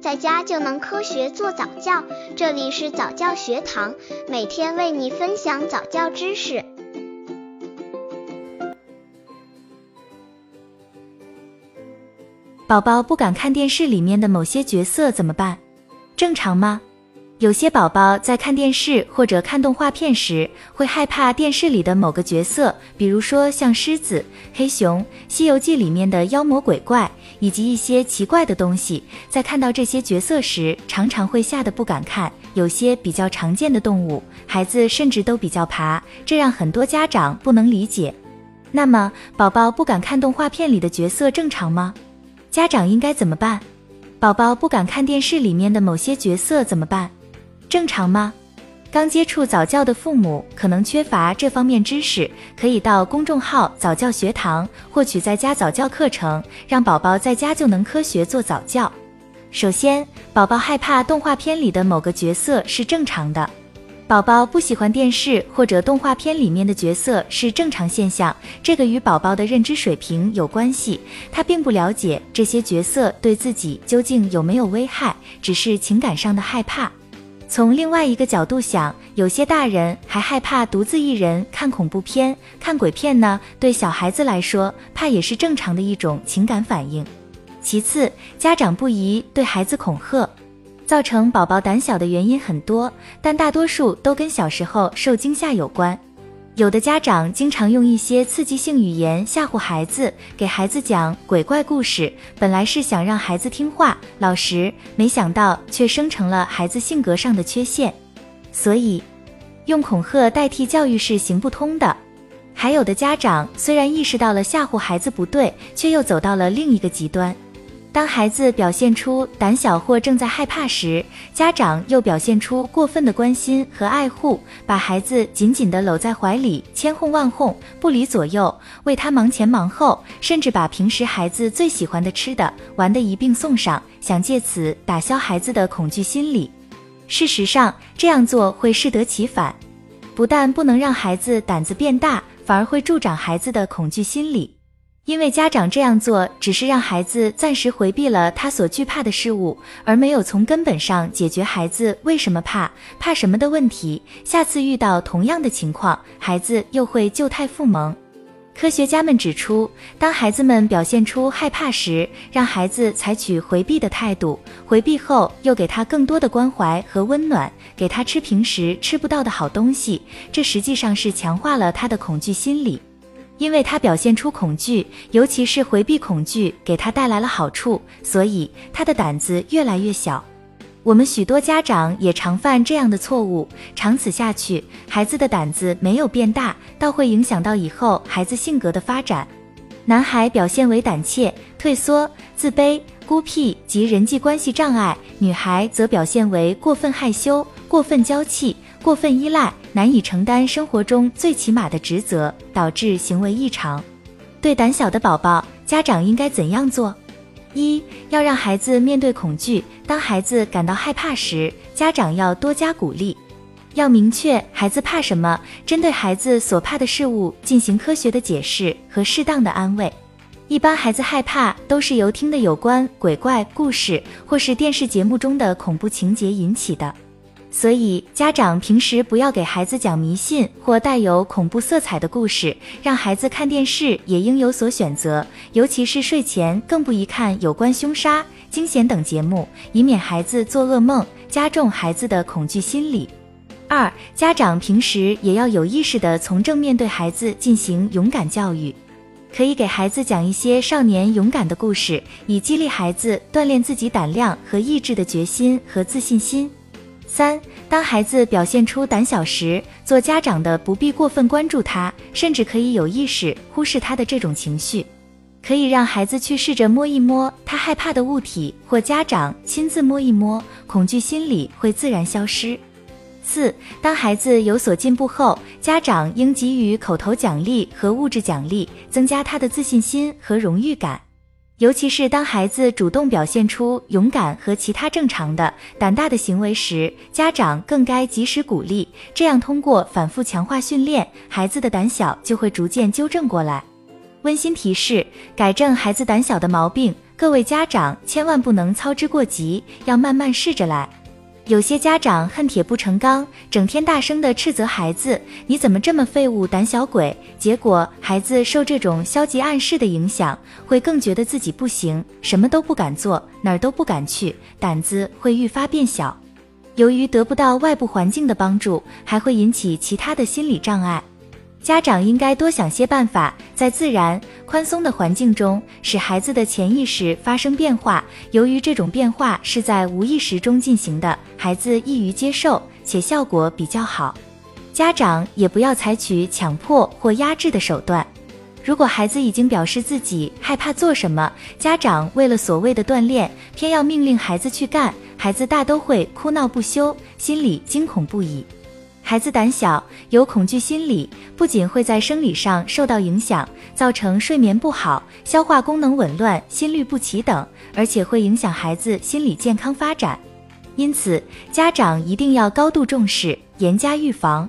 在家就能科学做早教。这里是早教学堂，每天为你分享早教知识。宝宝不敢看电视里面的某些角色怎么办？正常吗？有些宝宝在看电视或者看动画片时，会害怕电视里的某个角色，比如说像狮子、黑熊、《西游记》里面的妖魔鬼怪，以及一些奇怪的东西。在看到这些角色时，常常会吓得不敢看。有些比较常见的动物，孩子甚至都比较怕，这让很多家长不能理解。那么，宝宝不敢看动画片里的角色正常吗？家长应该怎么办？宝宝不敢看电视里面的某些角色怎么办？正常吗？刚接触早教的父母可能缺乏这方面知识，可以到公众号早教学堂获取在家早教课程，让宝宝在家就能科学做早教。首先，宝宝害怕动画片里的某个角色是正常的。宝宝不喜欢电视或者动画片里面的角色是正常现象，这个与宝宝的认知水平有关系。他并不了解这些角色对自己究竟有没有危害，只是情感上的害怕。从另外一个角度想，有些大人还害怕独自一人看恐怖片、看鬼片呢。对小孩子来说，怕也是正常的一种情感反应。其次，家长不宜对孩子恐吓，造成宝宝胆小的原因很多，但大多数都跟小时候受惊吓有关。有的家长经常用一些刺激性语言吓唬孩子，给孩子讲鬼怪故事，本来是想让孩子听话老实，没想到却生成了孩子性格上的缺陷。所以，用恐吓代替教育是行不通的。还有的家长虽然意识到了吓唬孩子不对，却又走到了另一个极端。当孩子表现出胆小或正在害怕时，家长又表现出过分的关心和爱护，把孩子紧紧地搂在怀里，千哄万哄，不离左右，为他忙前忙后，甚至把平时孩子最喜欢的吃的、玩的一并送上，想借此打消孩子的恐惧心理。事实上，这样做会适得其反，不但不能让孩子胆子变大，反而会助长孩子的恐惧心理。因为家长这样做，只是让孩子暂时回避了他所惧怕的事物，而没有从根本上解决孩子为什么怕、怕什么的问题。下次遇到同样的情况，孩子又会旧态复萌。科学家们指出，当孩子们表现出害怕时，让孩子采取回避的态度，回避后又给他更多的关怀和温暖，给他吃平时吃不到的好东西，这实际上是强化了他的恐惧心理。因为他表现出恐惧，尤其是回避恐惧，给他带来了好处，所以他的胆子越来越小。我们许多家长也常犯这样的错误，长此下去，孩子的胆子没有变大，倒会影响到以后孩子性格的发展。男孩表现为胆怯、退缩、自卑、孤僻及人际关系障碍，女孩则表现为过分害羞、过分娇气。过分依赖，难以承担生活中最起码的职责，导致行为异常。对胆小的宝宝，家长应该怎样做？一要让孩子面对恐惧。当孩子感到害怕时，家长要多加鼓励，要明确孩子怕什么，针对孩子所怕的事物进行科学的解释和适当的安慰。一般孩子害怕都是由听的有关鬼怪故事或是电视节目中的恐怖情节引起的。所以，家长平时不要给孩子讲迷信或带有恐怖色彩的故事，让孩子看电视也应有所选择，尤其是睡前更不宜看有关凶杀、惊险等节目，以免孩子做噩梦，加重孩子的恐惧心理。二，家长平时也要有意识的从正面对孩子进行勇敢教育，可以给孩子讲一些少年勇敢的故事，以激励孩子锻炼自己胆量和意志的决心和自信心。三，当孩子表现出胆小时，做家长的不必过分关注他，甚至可以有意识忽视他的这种情绪，可以让孩子去试着摸一摸他害怕的物体，或家长亲自摸一摸，恐惧心理会自然消失。四，当孩子有所进步后，家长应给予口头奖励和物质奖励，增加他的自信心和荣誉感。尤其是当孩子主动表现出勇敢和其他正常的胆大的行为时，家长更该及时鼓励。这样通过反复强化训练，孩子的胆小就会逐渐纠正过来。温馨提示：改正孩子胆小的毛病，各位家长千万不能操之过急，要慢慢试着来。有些家长恨铁不成钢，整天大声地斥责孩子：“你怎么这么废物、胆小鬼？”结果孩子受这种消极暗示的影响，会更觉得自己不行，什么都不敢做，哪儿都不敢去，胆子会愈发变小。由于得不到外部环境的帮助，还会引起其他的心理障碍。家长应该多想些办法，在自然宽松的环境中，使孩子的潜意识发生变化。由于这种变化是在无意识中进行的，孩子易于接受，且效果比较好。家长也不要采取强迫或压制的手段。如果孩子已经表示自己害怕做什么，家长为了所谓的锻炼，偏要命令孩子去干，孩子大都会哭闹不休，心里惊恐不已。孩子胆小，有恐惧心理，不仅会在生理上受到影响，造成睡眠不好、消化功能紊乱、心律不齐等，而且会影响孩子心理健康发展。因此，家长一定要高度重视，严加预防。